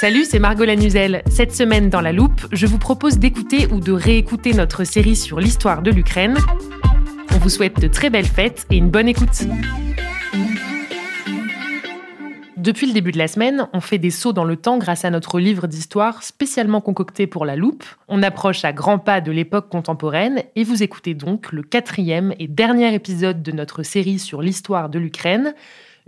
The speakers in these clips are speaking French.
Salut, c'est Margot Lanuzel. Cette semaine dans La Loupe, je vous propose d'écouter ou de réécouter notre série sur l'histoire de l'Ukraine. On vous souhaite de très belles fêtes et une bonne écoute. Depuis le début de la semaine, on fait des sauts dans le temps grâce à notre livre d'histoire spécialement concocté pour la loupe. On approche à grands pas de l'époque contemporaine et vous écoutez donc le quatrième et dernier épisode de notre série sur l'histoire de l'Ukraine.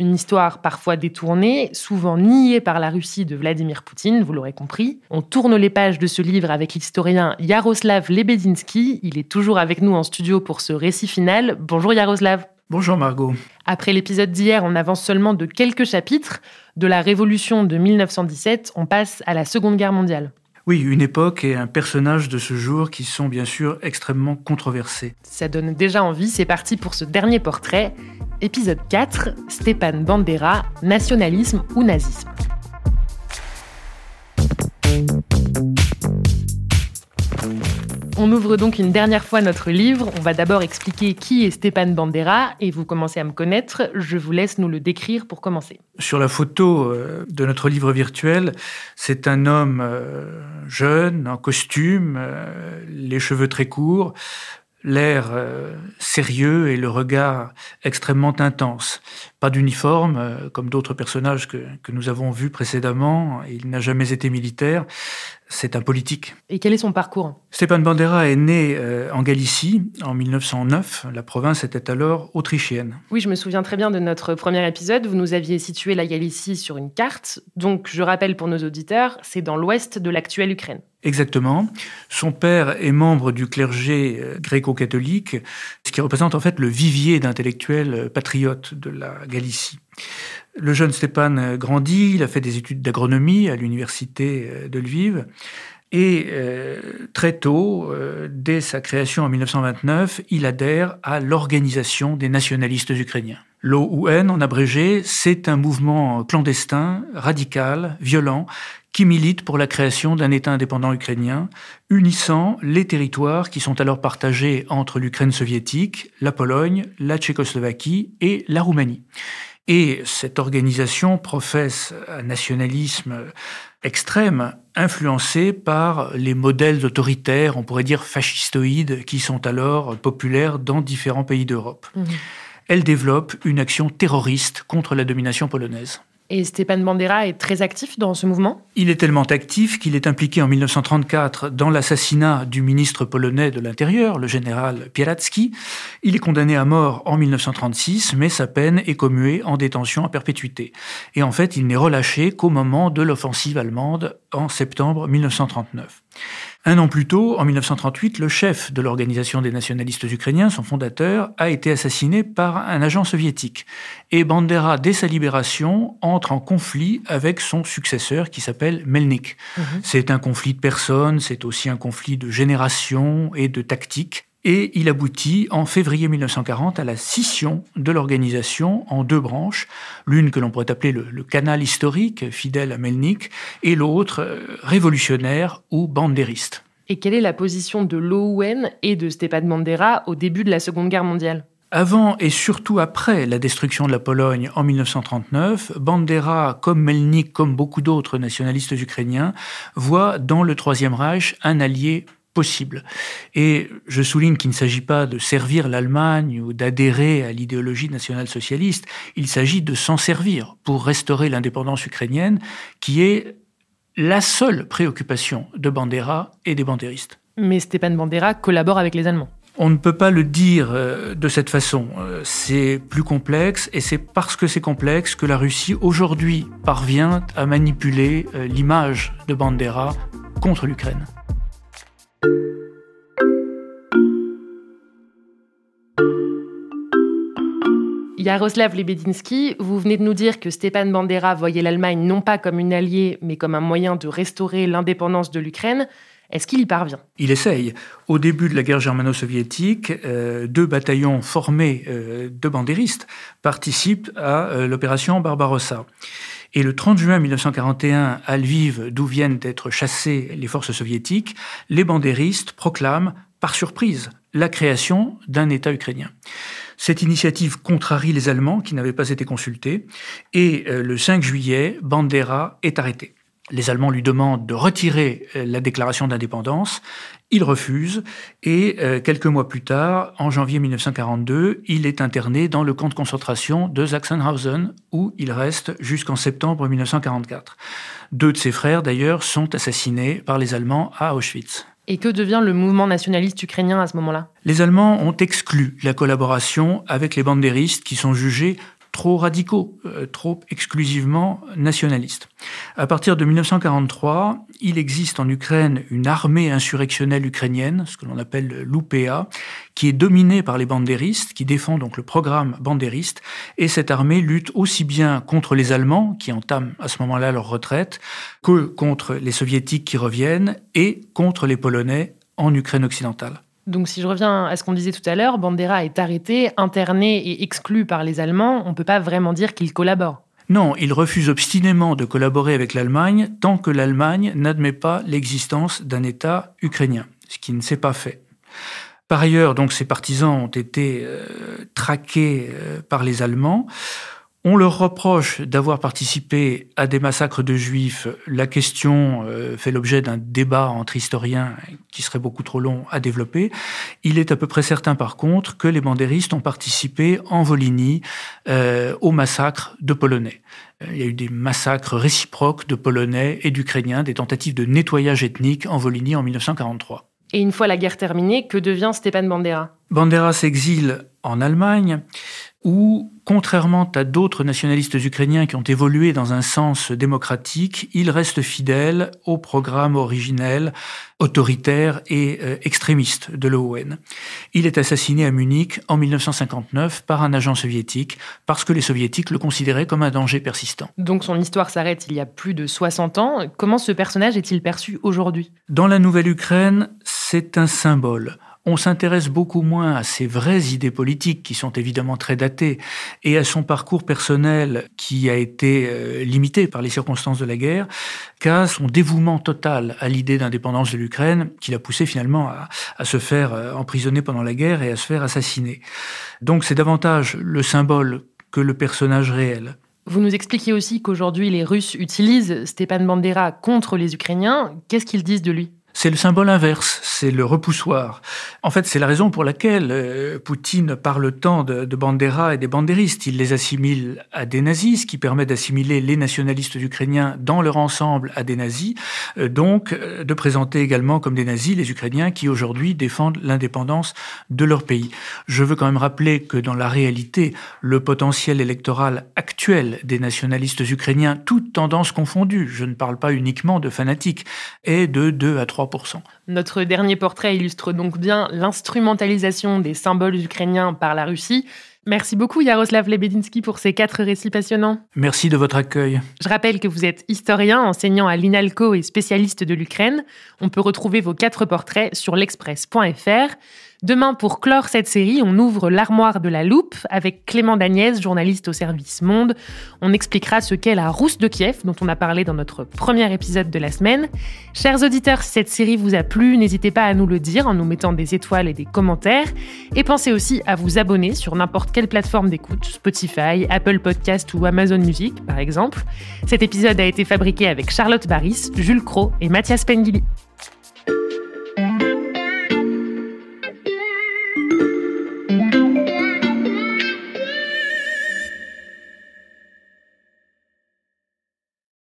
Une histoire parfois détournée, souvent niée par la Russie de Vladimir Poutine, vous l'aurez compris. On tourne les pages de ce livre avec l'historien Yaroslav Lebedinsky. Il est toujours avec nous en studio pour ce récit final. Bonjour Yaroslav. Bonjour Margot. Après l'épisode d'hier, on avance seulement de quelques chapitres. De la Révolution de 1917, on passe à la Seconde Guerre mondiale. Oui, une époque et un personnage de ce jour qui sont bien sûr extrêmement controversés. Ça donne déjà envie, c'est parti pour ce dernier portrait. Épisode 4, Stéphane Bandera, nationalisme ou nazisme. On ouvre donc une dernière fois notre livre. On va d'abord expliquer qui est Stéphane Bandera et vous commencez à me connaître. Je vous laisse nous le décrire pour commencer. Sur la photo euh, de notre livre virtuel, c'est un homme euh, jeune, en costume, euh, les cheveux très courts, l'air euh, sérieux et le regard extrêmement intense. Pas d'uniforme, euh, comme d'autres personnages que, que, nous avons vus précédemment. Il n'a jamais été militaire. C'est un politique. Et quel est son parcours? Stéphane Bandera est né euh, en Galicie en 1909. La province était alors autrichienne. Oui, je me souviens très bien de notre premier épisode. Vous nous aviez situé la Galicie sur une carte. Donc, je rappelle pour nos auditeurs, c'est dans l'ouest de l'actuelle Ukraine. Exactement. Son père est membre du clergé gréco-catholique, ce qui représente en fait le vivier d'intellectuels patriotes de la Galicie. Le jeune Stéphane grandit, il a fait des études d'agronomie à l'université de Lviv. Et euh, très tôt, euh, dès sa création en 1929, il adhère à l'Organisation des nationalistes ukrainiens. L'OUN, en abrégé, c'est un mouvement clandestin, radical, violent, qui milite pour la création d'un État indépendant ukrainien, unissant les territoires qui sont alors partagés entre l'Ukraine soviétique, la Pologne, la Tchécoslovaquie et la Roumanie. Et cette organisation professe un nationalisme extrême, influencé par les modèles autoritaires, on pourrait dire fascistoïdes, qui sont alors populaires dans différents pays d'Europe. Mmh. Elle développe une action terroriste contre la domination polonaise. Et Stéphane Bandera est très actif dans ce mouvement Il est tellement actif qu'il est impliqué en 1934 dans l'assassinat du ministre polonais de l'Intérieur, le général Pielacki. Il est condamné à mort en 1936, mais sa peine est commuée en détention à perpétuité. Et en fait, il n'est relâché qu'au moment de l'offensive allemande en septembre 1939. Un an plus tôt, en 1938, le chef de l'Organisation des nationalistes ukrainiens, son fondateur, a été assassiné par un agent soviétique. Et Bandera, dès sa libération, entre en conflit avec son successeur qui s'appelle Melnik. Mhm. C'est un conflit de personnes, c'est aussi un conflit de génération et de tactique. Et il aboutit en février 1940 à la scission de l'organisation en deux branches, l'une que l'on pourrait appeler le, canal historique, fidèle à Melnik, et l'autre euh, révolutionnaire ou bandériste. Et quelle est la position de l'OUN et de Stepan Bandera au début de la Seconde Guerre mondiale? Avant et surtout après la destruction de la Pologne en 1939, Bandera, comme Melnik, comme beaucoup d'autres nationalistes ukrainiens, voit dans le Troisième Reich un allié possible. Et je souligne qu'il ne s'agit pas de servir l'Allemagne ou d'adhérer à l'idéologie nationale-socialiste, il s'agit de s'en servir pour restaurer l'indépendance ukrainienne, qui est la seule préoccupation de Bandera et des bandéristes. Mais Stéphane Bandera collabore avec les Allemands. On ne peut pas le dire euh, de cette façon. Euh, c'est plus complexe et c'est parce que c'est complexe que la Russie aujourd'hui parvient à manipuler euh, l'image de Bandera contre l'Ukraine. Yaroslav Lebedinsky, vous venez de nous dire que Stepan Bandera voyait l'Allemagne non pas comme une alliée, mais comme un moyen de restaurer l'indépendance de l'Ukraine. Est-ce qu'il y parvient? Il essaye. Au début de la guerre germano-soviétique, euh, deux bataillons formés euh, de bandéristes participent à euh, l'opération Barbarossa. Et le 30 juin 1941, à Lviv, d'où viennent d'être chassées les forces soviétiques, les bandéristes proclament, par surprise, la création d'un État ukrainien. Cette initiative contrarie les Allemands qui n'avaient pas été consultés, et le 5 juillet, Bandera est arrêté. Les Allemands lui demandent de retirer euh, la déclaration d'indépendance. Il refuse et euh, quelques mois plus tard, en janvier 1942, il est interné dans le camp de concentration de Sachsenhausen où il reste jusqu'en septembre 1944. Deux de ses frères, d'ailleurs, sont assassinés par les Allemands à Auschwitz. Et que devient le mouvement nationaliste ukrainien à ce moment-là? Les Allemands ont exclu la collaboration avec les bandéristes qui sont jugés trop radicaux, euh, trop exclusivement nationalistes. À partir de 1943, il existe en Ukraine une armée insurrectionnelle ukrainienne, ce que l'on appelle l'UPA, qui est dominée par les bandéristes, qui défend donc le programme bandériste, et cette armée lutte aussi bien contre les Allemands, qui entament à ce moment-là leur retraite, que contre les Soviétiques qui reviennent, et contre les Polonais en Ukraine occidentale. Donc si je reviens à ce qu'on disait tout à l'heure, Bandera est arrêté, interné et exclu par les Allemands. On ne peut pas vraiment dire qu'il collabore. Non, il refuse obstinément de collaborer avec l'Allemagne tant que l'Allemagne n'admet pas l'existence d'un État ukrainien, ce qui ne s'est pas fait. Par ailleurs, donc, ses partisans ont été euh, traqués euh, par les Allemands. On leur reproche d'avoir participé à des massacres de juifs. La question euh, fait l'objet d'un débat entre historiens qui serait beaucoup trop long à développer. Il est à peu près certain par contre que les bandéristes ont participé en Volhynie euh, au massacre de Polonais. Euh, il y a eu des massacres réciproques de Polonais et d'Ukrainiens, des tentatives de nettoyage ethnique en Volhynie en 1943. Et une fois la guerre terminée, que devient Stepan Bandera? Bandera s'exile en Allemagne où, contrairement à d'autres nationalistes ukrainiens qui ont évolué dans un sens démocratique, il reste fidèle au programme originel, autoritaire et euh, extrémiste de l'ON. Il est assassiné à Munich en 1959 par un agent soviétique parce que les soviétiques le considéraient comme un danger persistant. Donc son histoire s'arrête il y a plus de 60 ans. Comment ce personnage est-il perçu aujourd'hui? Dans la Nouvelle-Ukraine, c'est un symbole on s'intéresse beaucoup moins à ses vraies idées politiques, qui sont évidemment très datées, et à son parcours personnel, qui a été euh, limité par les circonstances de la guerre, qu'à son dévouement total à l'idée d'indépendance de l'Ukraine, qui l'a poussé finalement à, se faire euh, emprisonner pendant la guerre et à se faire assassiner. Donc c'est davantage le symbole que le personnage réel. Vous nous expliquez aussi qu'aujourd'hui les Russes utilisent Stepan Bandera contre les Ukrainiens. Qu'est-ce qu'ils disent de lui? C'est le symbole inverse, c'est le repoussoir. En fait, c'est la raison pour laquelle euh, Poutine parle tant de, de Bandera et des bandéristes. Il les assimile à des nazis, ce qui permet d'assimiler les nationalistes ukrainiens dans leur ensemble à des nazis, euh, donc euh, de présenter également comme des nazis les Ukrainiens qui aujourd'hui défendent l'indépendance de leur pays. Je veux quand même rappeler que dans la réalité, le potentiel électoral actuel des nationalistes ukrainiens, toutes tendances confondues, je ne parle pas uniquement de fanatiques, est de 2 à 3 notre dernier portrait illustre donc bien l'instrumentalisation des symboles ukrainiens par la Russie. Merci beaucoup Yaroslav Lebedinsky pour ces quatre récits passionnants. Merci de votre accueil. Je rappelle que vous êtes historien, enseignant à l'INALCO et spécialiste de l'Ukraine. On peut retrouver vos quatre portraits sur l'express.fr. Demain, pour clore cette série, on ouvre l'armoire de la loupe avec Clément Dagnès, journaliste au service Monde. On expliquera ce qu'est la rousse de Kiev, dont on a parlé dans notre premier épisode de la semaine. Chers auditeurs, si cette série vous a plu, n'hésitez pas à nous le dire en nous mettant des étoiles et des commentaires. Et pensez aussi à vous abonner sur n'importe quelle plateforme d'écoute, Spotify, Apple Podcast ou Amazon Music, par exemple. Cet épisode a été fabriqué avec Charlotte Baris, Jules Cro et Mathias Pengili.